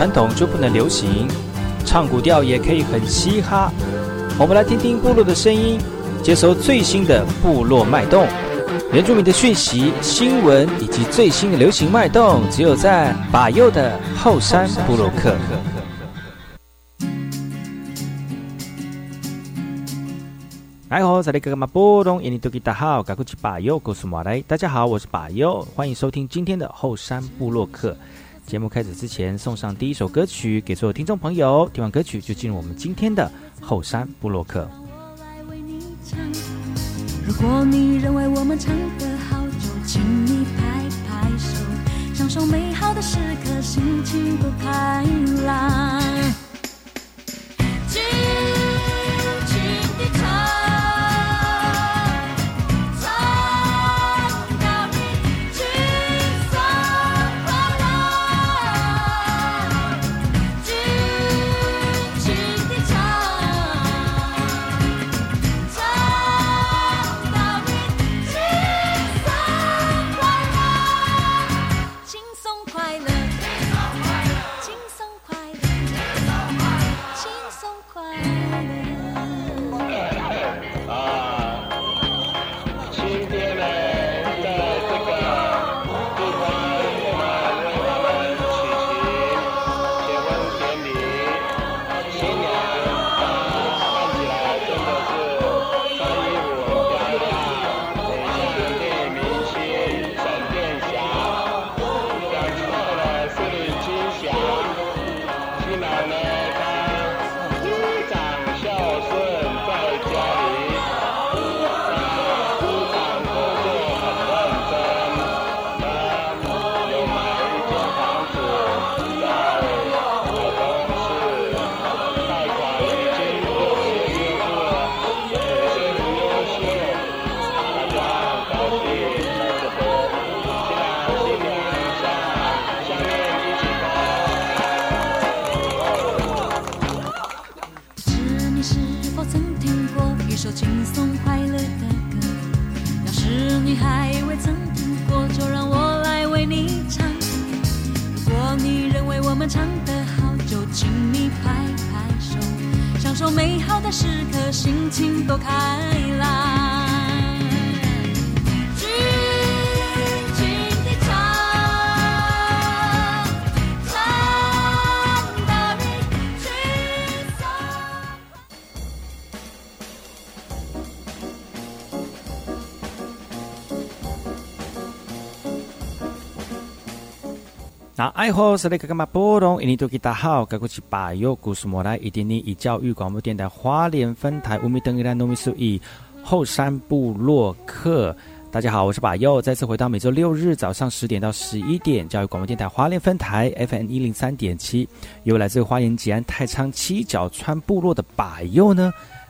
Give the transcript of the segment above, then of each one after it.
传统就不能流行，唱古调也可以很嘻哈。我们来听听部落的声音，接收最新的部落脉动、原住民的讯息、新闻以及最新的流行脉动，只有在把右的后山部落克。哎吼，在这个嘛波动，印尼多吉大好，赶快去把右告诉马来。大家好，我是把右，欢迎收听今天的后山部落客。节目开始之前，送上第一首歌曲给所有听众朋友。听完歌曲，就进入我们今天的后山部落客。如果你认为我们唱得好，就请你拍拍手，享受美好的时刻，心情多开朗。那爱好是那个干嘛波动？印尼多吉大好，该过去把右故事莫来，一点点以教育广播电台花莲分台乌米登伊拉诺米苏以后山部落客。大家好，我是把右，再次回到每周六日早上十点到十一点，教育广播电台花莲分台 FM 一零三点七，由来自花莲吉安太仓七角川部落的把右呢。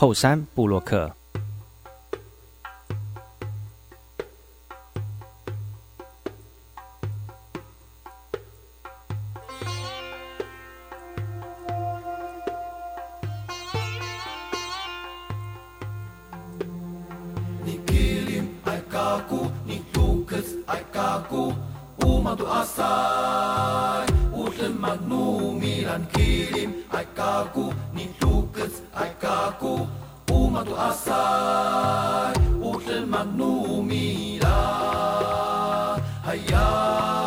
后山布洛克。and kill him Aikaku niin tukets Aikaku Umatu asai Hayai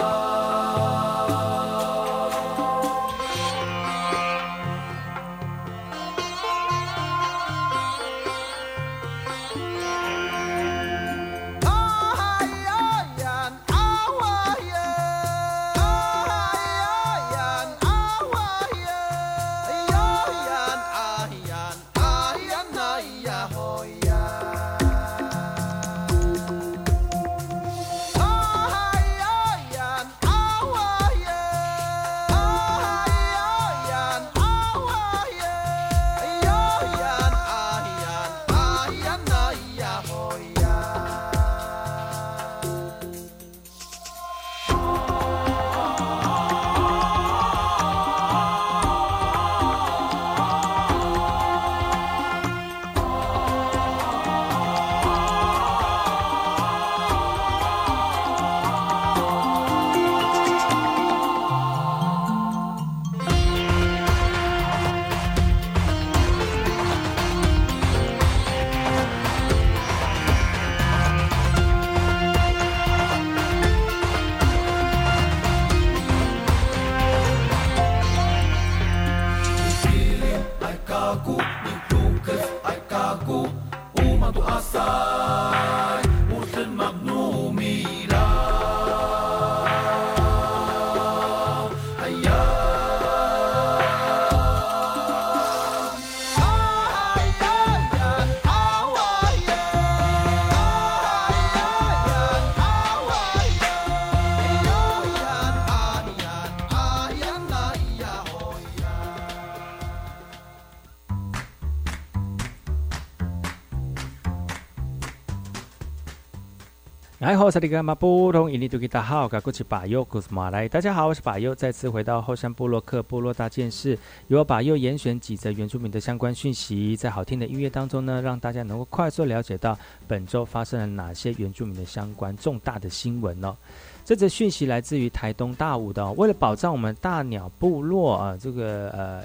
好，这里是马布隆，印尼多吉达好，噶古奇巴尤古斯马来，大家好，我是巴尤，再次回到后山部落克部落大件事，由我巴尤严选几则原住民的相关讯息，在好听的音乐当中呢，让大家能够快速了解到本周发生了哪些原住民的相关重大的新闻呢？这则讯息来自于台东大武的，为了保障我们大鸟部落啊，这个呃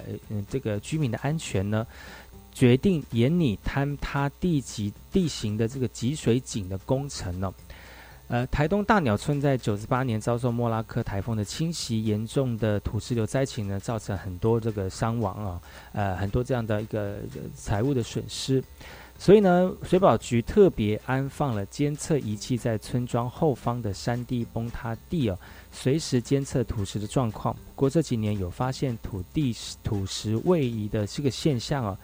这个居民的安全呢，决定沿拟坍塌地级地形的这个集水井的工程呢。呃，台东大鸟村在九十八年遭受莫拉克台风的侵袭，严重的土石流灾情呢，造成很多这个伤亡啊，呃，很多这样的一个财务的损失。所以呢，水保局特别安放了监测仪器在村庄后方的山地崩塌地哦，随时监测土石的状况。不过这几年有发现土地土石位移的这个现象哦。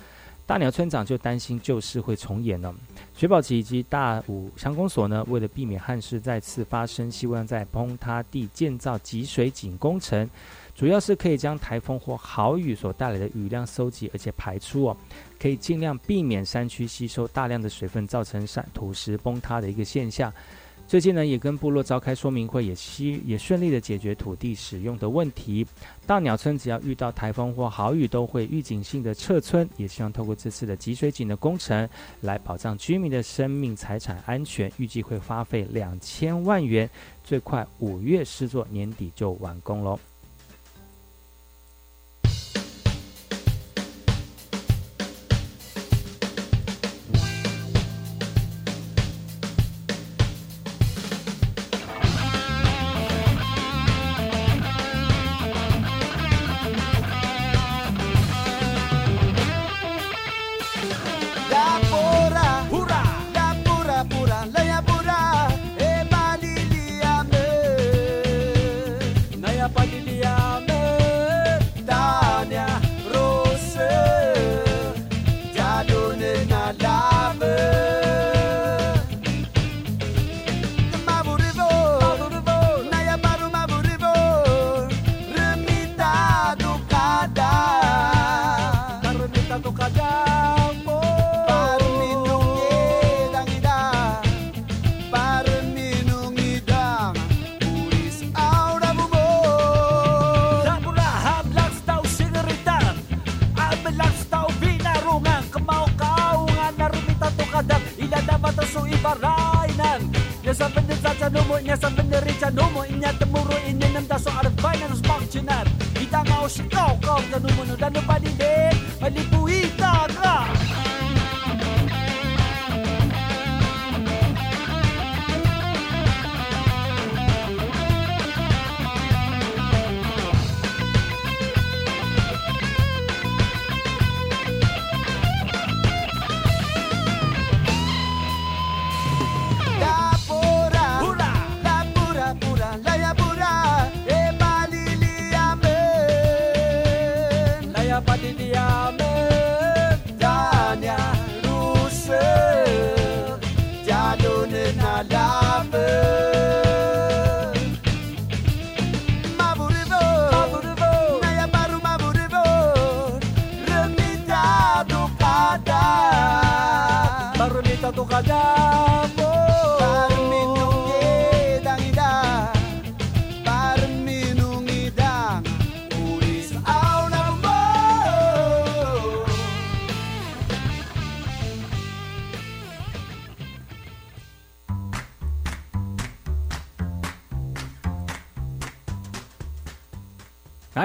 大鸟村长就担心旧事会重演了。水保局以及大武乡公所呢，为了避免旱事再次发生，希望在崩塌地建造集水井工程，主要是可以将台风或豪雨所带来的雨量收集，而且排出哦，可以尽量避免山区吸收大量的水分，造成山土石崩塌的一个现象。最近呢，也跟部落召开说明会，也希也顺利的解决土地使用的问题。大鸟村只要遇到台风或豪雨，都会预警性的撤村。也希望透过这次的集水井的工程，来保障居民的生命财产安全。预计会花费两千万元，最快五月施作，年底就完工喽。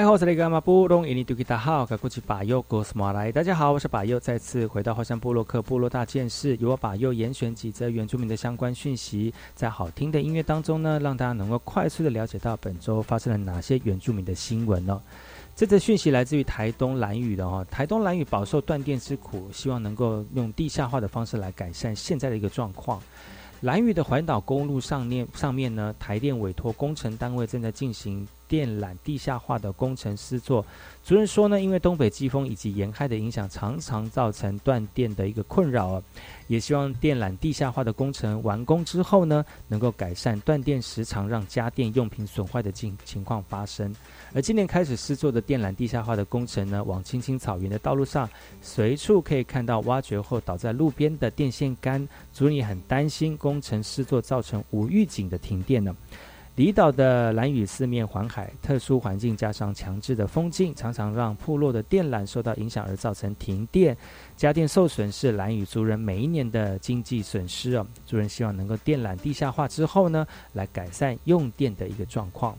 大家好，我是巴佑，再次回到后山部落克部落大件事，由我巴佑严选几则原住民的相关讯息，在好听的音乐当中呢，让大家能够快速的了解到本周发生了哪些原住民的新闻呢？这则讯息来自于台东蓝屿的哦，台东蓝屿饱受断电之苦，希望能够用地下化的方式来改善现在的一个状况。蓝屿的环岛公路上面上面呢，台电委托工程单位正在进行电缆地下化的工程施作。主任说呢，因为东北季风以及沿海的影响，常常造成断电的一个困扰。也希望电缆地下化的工程完工之后呢，能够改善断电时常让家电用品损坏的情情况发生。而今年开始施作的电缆地下化的工程呢，往青青草原的道路上，随处可以看到挖掘后倒在路边的电线杆。族人很担心工程施作造成无预警的停电呢。离岛的蓝屿四面环海，特殊环境加上强制的风境，常常让部落的电缆受到影响，而造成停电、家电受损，是蓝屿族人每一年的经济损失哦。族人希望能够电缆地下化之后呢，来改善用电的一个状况。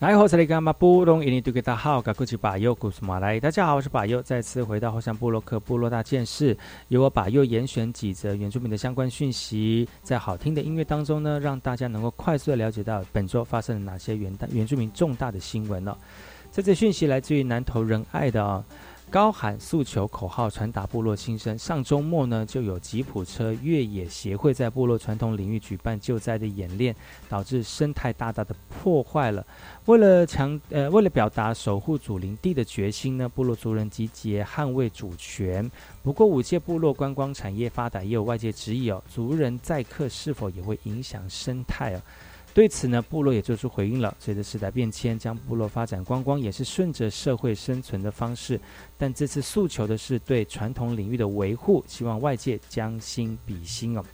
来，好，这里干嘛？布隆印尼都给大家好，我是巴尤，古斯马来。大家好，我是巴尤，再次回到后山部落克部落大件事，由我巴佑严选几则原住民的相关讯息，在好听的音乐当中呢，让大家能够快速的了解到本周发生了哪些原原住民重大的新闻呢？这则讯息来自于南投仁爱的啊。高喊诉求口号，传达部落心声。上周末呢，就有吉普车越野协会在部落传统领域举办救灾的演练，导致生态大大的破坏了。为了强呃，为了表达守护祖灵地的决心呢，部落族人集结捍卫主权。不过，五界部落观光产业发展也有外界质疑哦，族人载客是否也会影响生态啊？对此呢，部落也做出回应了。随着时代变迁，将部落发展观光也是顺着社会生存的方式。但这次诉求的是对传统领域的维护，希望外界将心比心哦。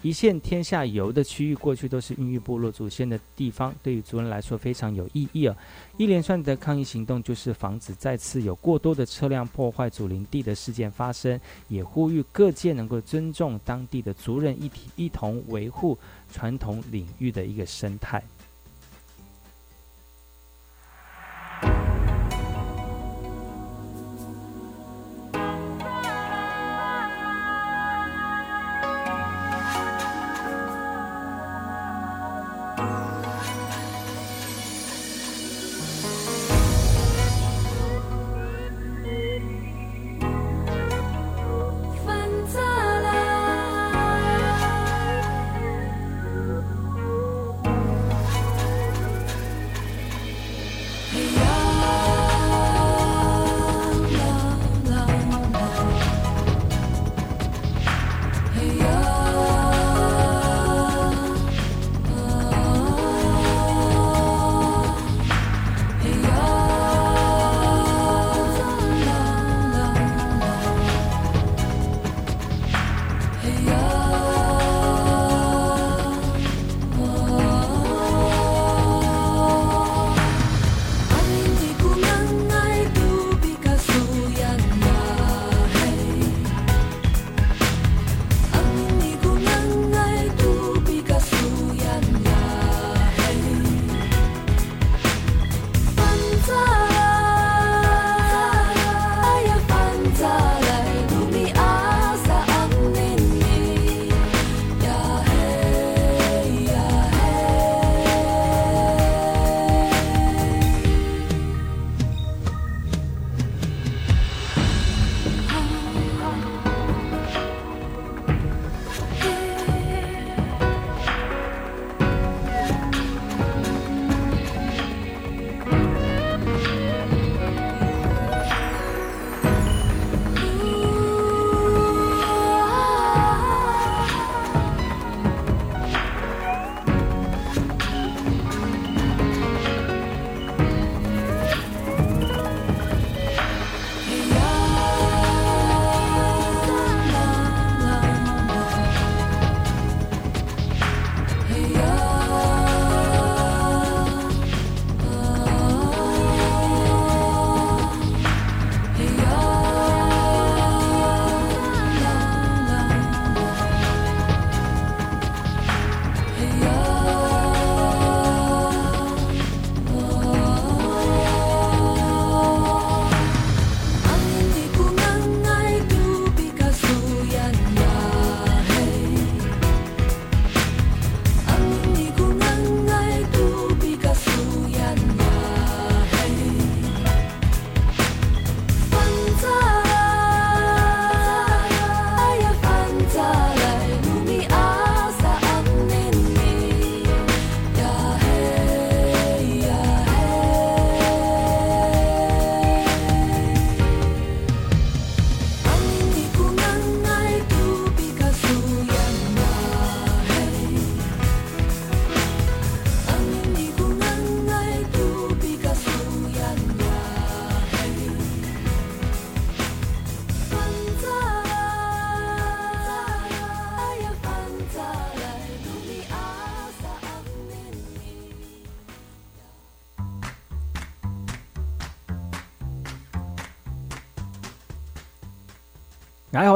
一线天下游的区域，过去都是孕育部落祖先的地方，对于族人来说非常有意义哦。一连串的抗议行动，就是防止再次有过多的车辆破坏祖林地的事件发生，也呼吁各界能够尊重当地的族人，一体一同维护传统领域的一个生态。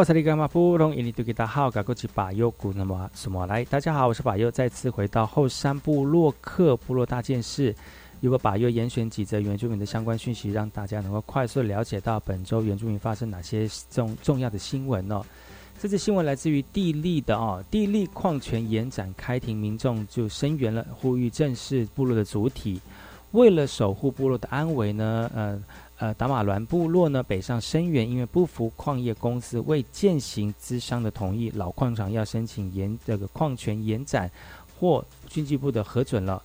来，我是李干嘛不懂印尼多吉达好，我是巴佑古那么什么来？大家好，我是巴佑，再次回到后山部落克部落大件事。如果巴佑严选几则原住民的相关讯息，让大家能够快速了解到本周原住民发生哪些重重要的新闻哦。这次新闻来自于地利的哦，地利矿权延展开庭，民众就声援了，呼吁正视部落的主体。为了守护部落的安危呢，呃呃达马伦部落呢北上声援，因为不服矿业公司未践行资商的同意，老矿场要申请延这个矿权延展，或经济部的核准了。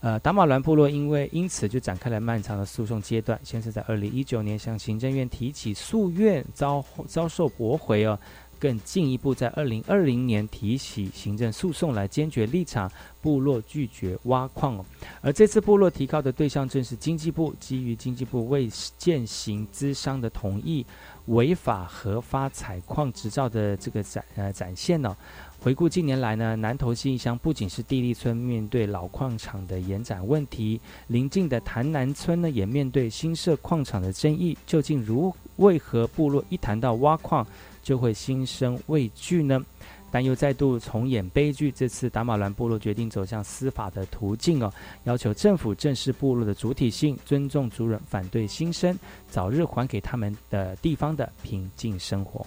呃，达马兰部落因为因此就展开了漫长的诉讼阶段，先是在二零一九年向行政院提起诉愿，遭遭受驳回哦，更进一步在二零二零年提起行政诉讼来坚决立场，部落拒绝挖矿哦。而这次部落提告的对象正是经济部，基于经济部未践行资商的同意，违法核发采矿执照的这个展呃展现呢。回顾近年来呢，南投新乡不仅是地利村面对老矿场的延展问题，邻近的潭南村呢也面对新设矿场的争议。究竟如为何部落一谈到挖矿就会心生畏惧呢？但又再度重演悲剧。这次达马兰部落决定走向司法的途径哦，要求政府正视部落的主体性，尊重族人反对新生，早日还给他们的地方的平静生活。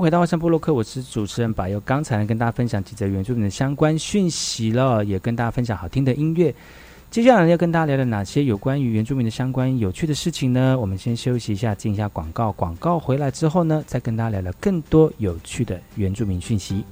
回到外山部落客，我是主持人柏佑。刚才跟大家分享几则原住民的相关讯息了，也跟大家分享好听的音乐。接下来要跟大家聊聊哪些有关于原住民的相关有趣的事情呢？我们先休息一下，进一下广告。广告回来之后呢，再跟大家聊聊更多有趣的原住民讯息。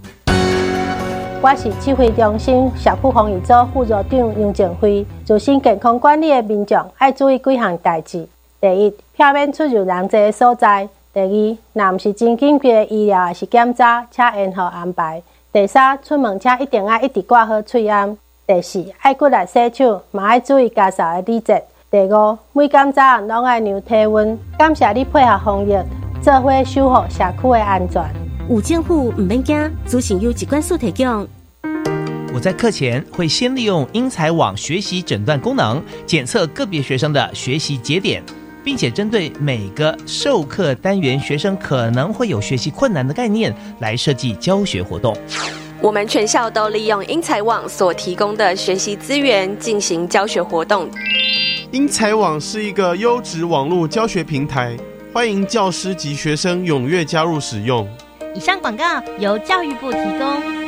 我是智慧中心社区防疫组副组长杨建辉。做新健康管理的民众要注意几项代志：第一，避免出入人济的所在。第二，若毋是真紧急的医疗还是检查，请延后安排。第三，出门请一定要一直挂好喙安。第四，爱过来洗手，嘛爱注意家扫的礼节。第五，每检早拢爱量体温。感谢你配合防疫，做伙守护社区的安全。有政府唔免惊，资讯有机关所提供。我在课前会先利用英才网学习诊断功能，检测个别学生的学习节点。并且针对每个授课单元学生可能会有学习困难的概念来设计教学活动。我们全校都利用英才网所提供的学习资源进行教学活动。英才网是一个优质网络教学平台，欢迎教师及学生踊跃加入使用。以上广告由教育部提供。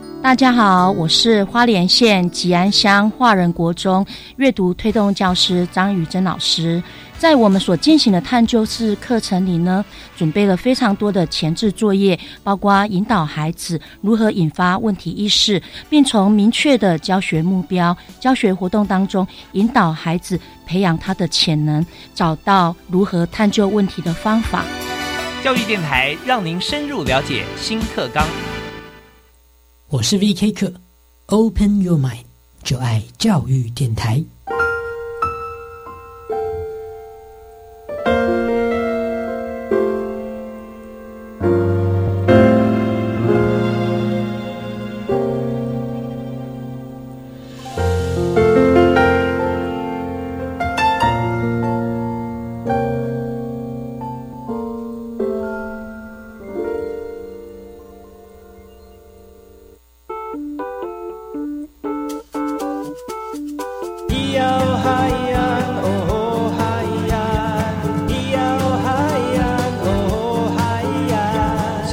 大家好，我是花莲县吉安乡华人国中阅读推动教师张宇珍老师。在我们所进行的探究式课程里呢，准备了非常多的前置作业，包括引导孩子如何引发问题意识，并从明确的教学目标、教学活动当中引导孩子培养他的潜能，找到如何探究问题的方法。教育电台让您深入了解新课纲。我是 V.K. 课，Open Your Mind，就爱教育电台。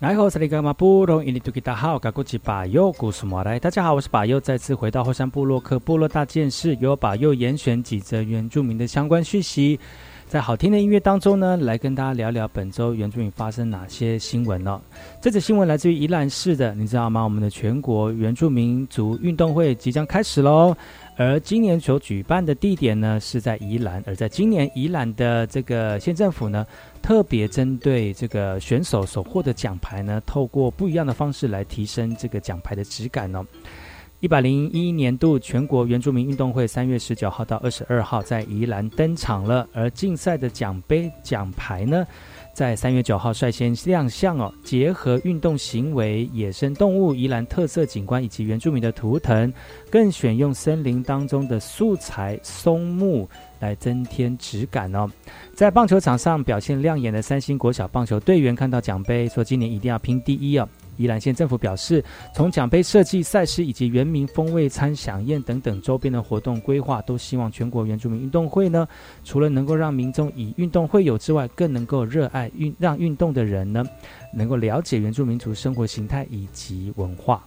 来好，这里干嘛不容易？你都给大好，赶过去把右故事莫来。大家好，我是把右，再次回到后山部落克部落大件事，由把右严选几则原住民的相关讯息，在好听的音乐当中呢，来跟大家聊聊本周原住民发生哪些新闻呢？这则新闻来自于宜兰市的，你知道吗？我们的全国原住民族运动会即将开始喽。而今年所举办的地点呢是在宜兰，而在今年宜兰的这个县政府呢，特别针对这个选手所获得奖牌呢，透过不一样的方式来提升这个奖牌的质感哦。一百零一年度全国原住民运动会三月十九号到二十二号在宜兰登场了，而竞赛的奖杯奖牌呢？在三月九号率先亮相哦，结合运动行为、野生动物、宜兰特色景观以及原住民的图腾，更选用森林当中的素材松木来增添质感哦。在棒球场上表现亮眼的三星国小棒球队员看到奖杯，说今年一定要拼第一哦。宜兰县政府表示，从奖杯设计、赛事以及原名风味餐享宴等等周边的活动规划，都希望全国原住民运动会呢，除了能够让民众以运动会友之外，更能够热爱运，让运动的人呢，能够了解原住民族生活形态以及文化。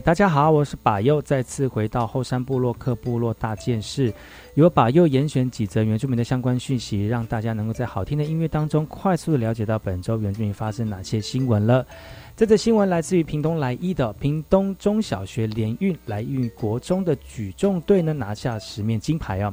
大家好，我是巴佑，再次回到后山部落克部落大件事，由巴佑严选几则原住民的相关讯息，让大家能够在好听的音乐当中快速的了解到本周原住民发生哪些新闻了。这则新闻来自于屏东来一的屏东中小学联运来运国中的举重队呢拿下十面金牌哦。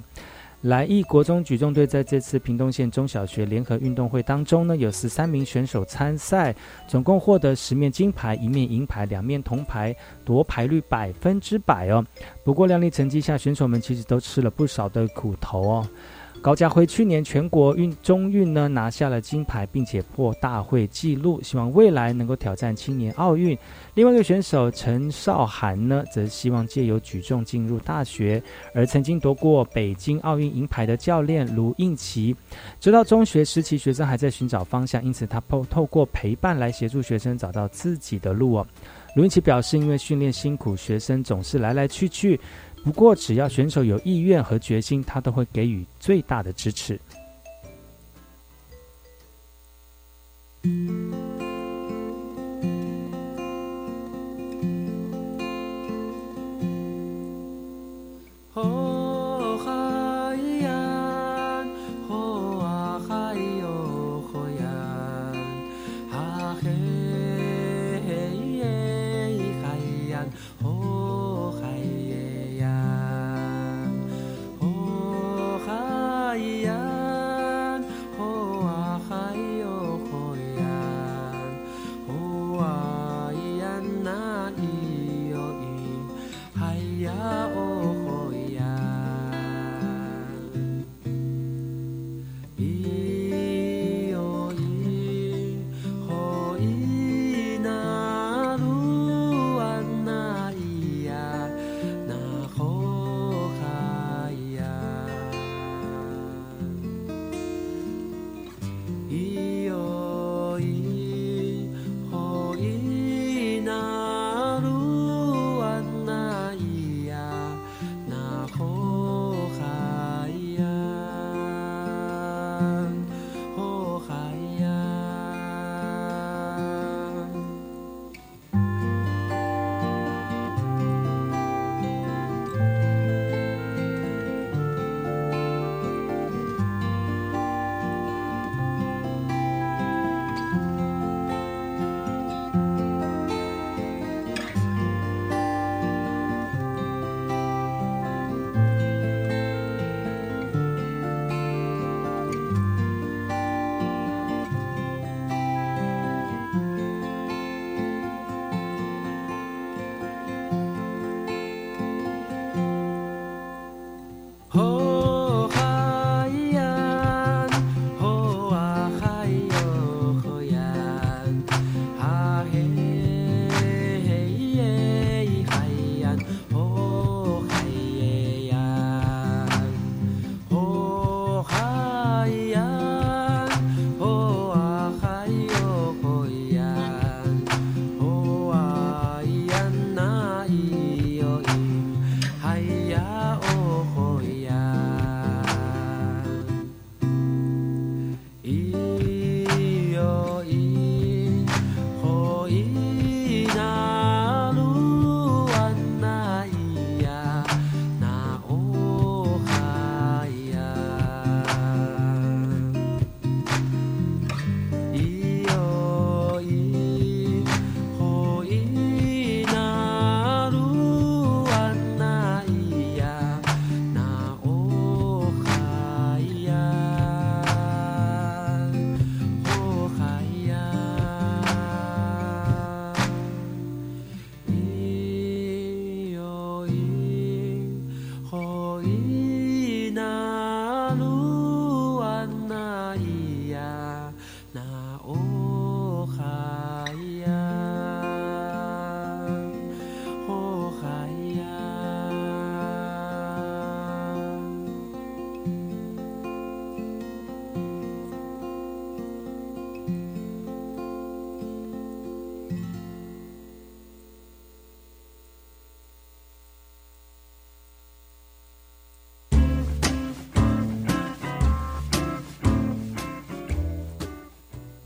来义国中举重队在这次屏东县中小学联合运动会当中呢，有十三名选手参赛，总共获得十面金牌、一面银牌、两面铜牌，夺牌率百分之百哦。不过亮丽成绩下，选手们其实都吃了不少的苦头哦。高家辉去年全国运中运呢拿下了金牌，并且破大会纪录，希望未来能够挑战青年奥运。另外一个选手陈少涵呢，则希望借由举重进入大学。而曾经夺过北京奥运银牌的教练卢应奇，直到中学时期学生还在寻找方向，因此他透透过陪伴来协助学生找到自己的路哦。卢应奇表示，因为训练辛苦，学生总是来来去去。不过，只要选手有意愿和决心，他都会给予最大的支持。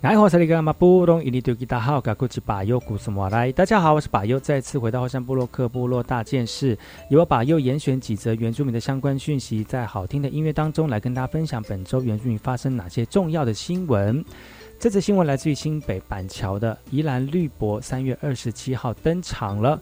大家好，我是巴优，再次回到后山部落克部落大件事，由我巴优严选几则原住民的相关讯息，在好听的音乐当中来跟大家分享本周原住民发生哪些重要的新闻。这则新闻来自于新北板桥的宜兰绿博，三月二十七号登场了。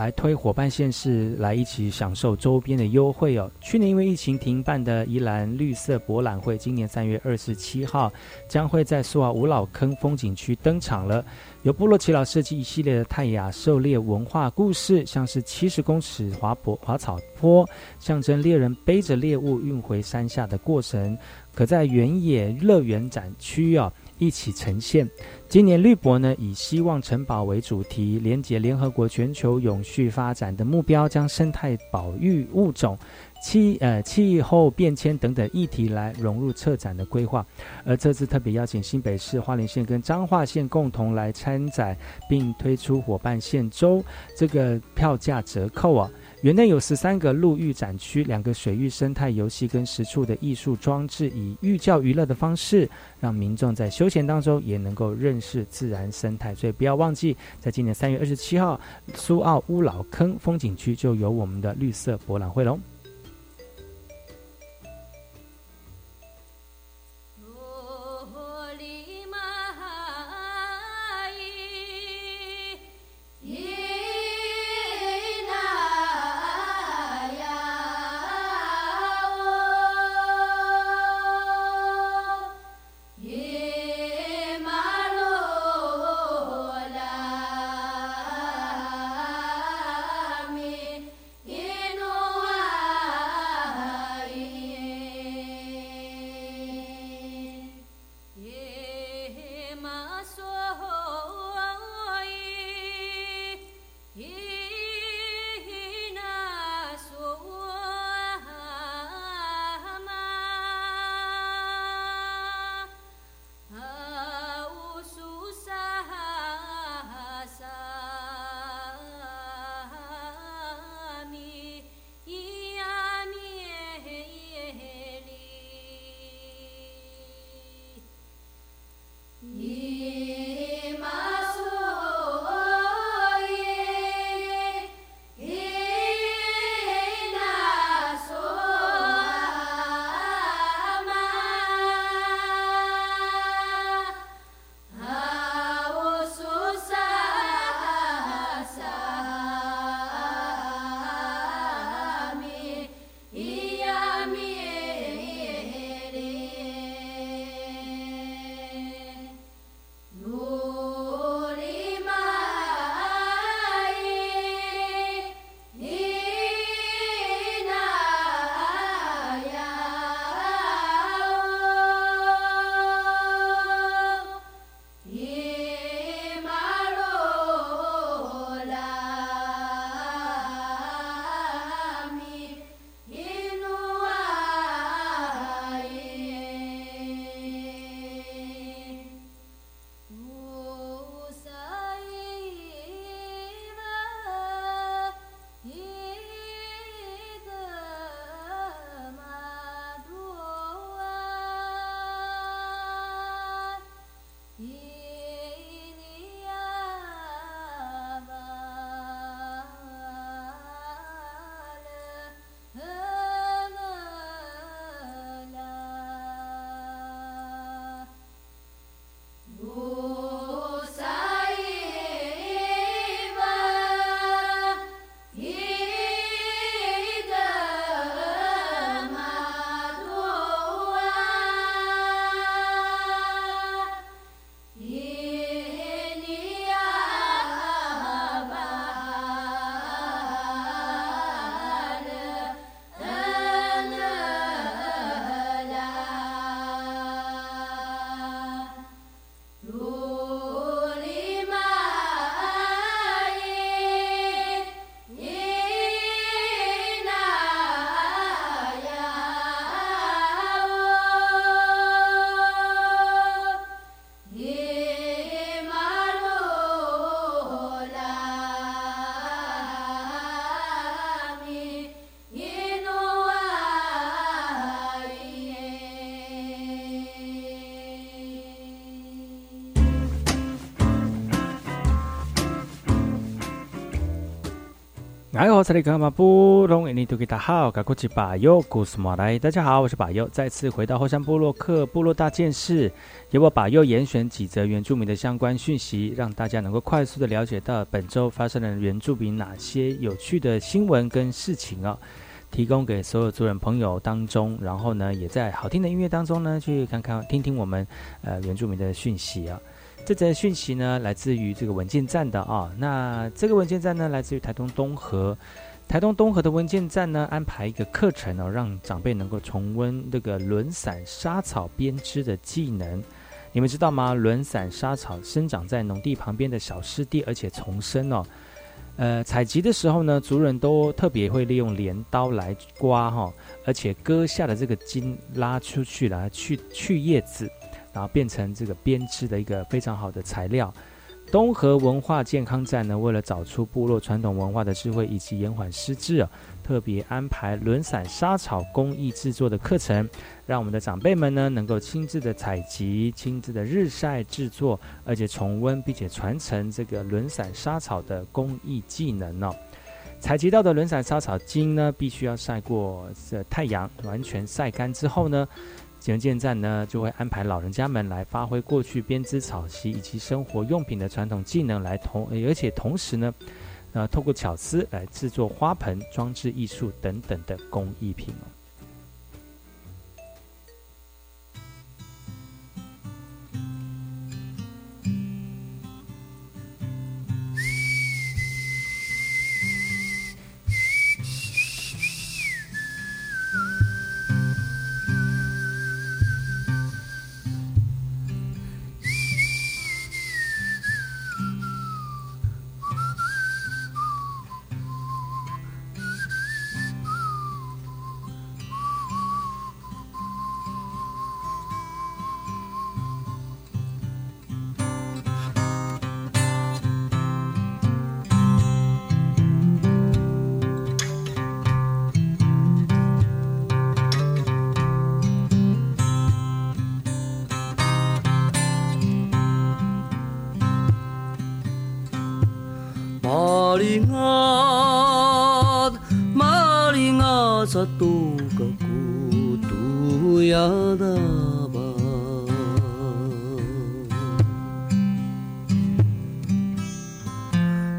来推伙伴县市来一起享受周边的优惠哦。去年因为疫情停办的宜兰绿色博览会，今年三月二十七号将会在苏澳五老坑风景区登场了。由部落耆老设计一系列的泰雅狩猎文化故事，像是七十公尺滑坡滑草坡，象征猎人背着猎物运回山下的过程，可在原野乐园展区啊一起呈现。今年绿博呢以希望城堡为主题，连接联合国全球永续发展的目标，将生态保育物种。气呃气候变迁等等议题来融入策展的规划，而这次特别邀请新北市花莲县跟彰化县共同来参展，并推出伙伴县周这个票价折扣啊。园内有十三个陆域展区，两个水域生态游戏跟十处的艺术装置，以寓教于乐的方式，让民众在休闲当中也能够认识自然生态。所以不要忘记，在今年三月二十七号，苏澳乌老坑风景区就有我们的绿色博览会喽。我是你干嘛不懂？你都给他好，赶过去把右故事马来。大家好，我是把右，再次回到后山部落克部落大件事，由我把右严选几则原住民的相关讯息，让大家能够快速的了解到本周发生了原住民哪些有趣的新闻跟事情啊，提供给所有族人朋友当中，然后呢，也在好听的音乐当中呢，去看看听听我们呃原住民的讯息啊。这则讯息呢，来自于这个文件站的啊。那这个文件站呢，来自于台东东河。台东东河的文件站呢，安排一个课程哦，让长辈能够重温这个轮伞沙草编织的技能。你们知道吗？轮伞沙草生长在农地旁边的小湿地，而且丛生哦。呃，采集的时候呢，族人都特别会利用镰刀来刮哈，而且割下的这个茎拉出去来去去叶子。然后变成这个编织的一个非常好的材料。东河文化健康站呢，为了找出部落传统文化的智慧以及延缓失智，特别安排轮伞沙草工艺制作的课程，让我们的长辈们呢能够亲自的采集、亲自的日晒制作，而且重温并且传承这个轮伞沙草的工艺技能哦。采集到的轮伞沙草茎呢，必须要晒过这太阳，完全晒干之后呢。文件站呢，就会安排老人家们来发挥过去编织草席以及生活用品的传统技能，来同而且同时呢，呃，透过巧思来制作花盆、装置艺术等等的工艺品。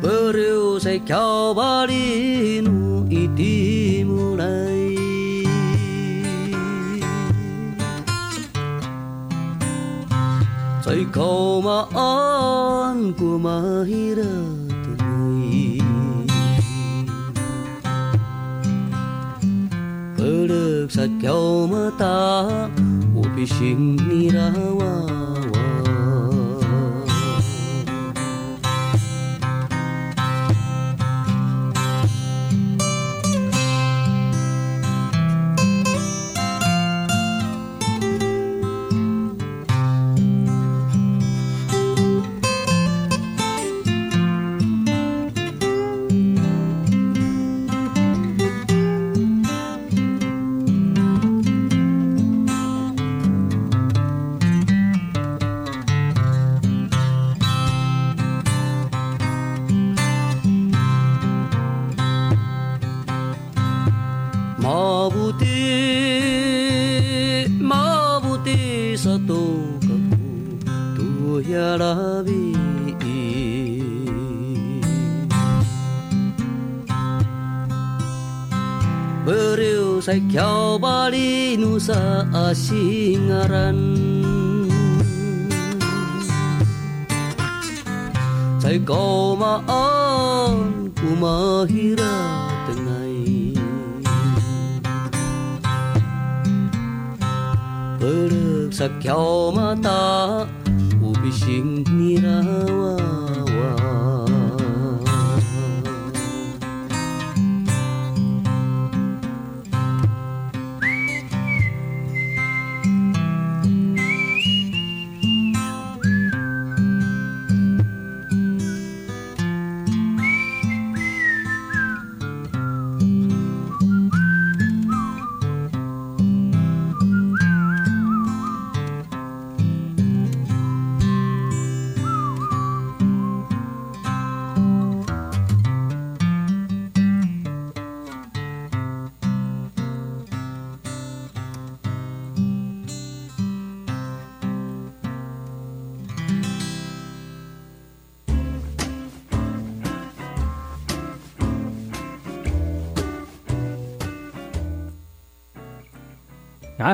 不许再叫把你奴意隐瞒，再叫马鞍古马依然的，不许再叫马达。开心你了。Kyau bali nusa asingaran Sai ko maan kumahira tengay Pelek sa kyau mata ubising nirawa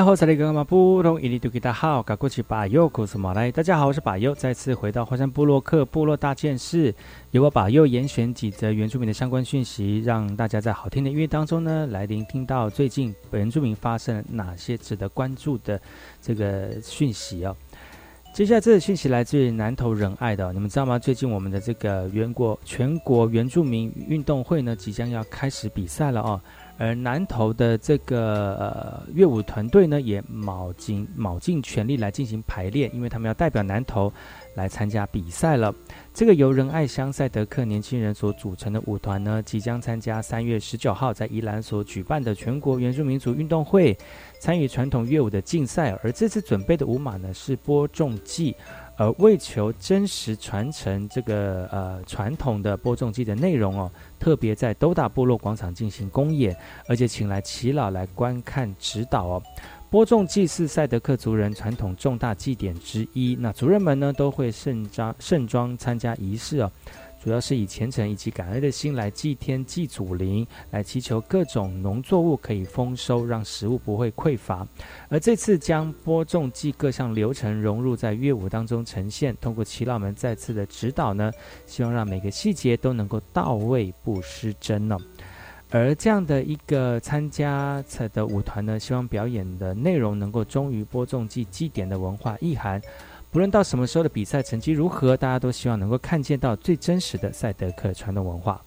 好这里个嘛不同，一里都给大好，赶过去把右古斯马来。大家好，我是把右，再次回到华山部落克部落大件事，由我把右严选几则原住民的相关讯息，让大家在好听的音乐当中呢，来聆听到最近原住民发生了哪些值得关注的这个讯息哦。接下来这个讯息来自于南投仁爱的，你们知道吗？最近我们的这个原国全国原住民运动会呢，即将要开始比赛了哦。而南投的这个呃乐舞团队呢，也卯尽卯尽全力来进行排练，因为他们要代表南投来参加比赛了。这个由仁爱乡赛德克年轻人所组成的舞团呢，即将参加三月十九号在宜兰所举办的全国原住民族运动会，参与传统乐舞的竞赛。而这次准备的舞马呢，是播种祭。而为求真实传承这个呃传统的播种祭的内容哦，特别在都大部落广场进行公演，而且请来耆老来观看指导哦。播种祭是赛德克族人传统重大祭典之一，那族人们呢都会盛装盛装参加仪式哦。主要是以虔诚以及感恩的心来祭天祭祖灵，来祈求各种农作物可以丰收，让食物不会匮乏。而这次将播种祭各项流程融入在乐舞当中呈现，通过耆老们再次的指导呢，希望让每个细节都能够到位不失真哦。而这样的一个参加的舞团呢，希望表演的内容能够忠于播种祭祭典的文化意涵。不论到什么时候的比赛成绩如何，大家都希望能够看见到最真实的赛德克传统文化。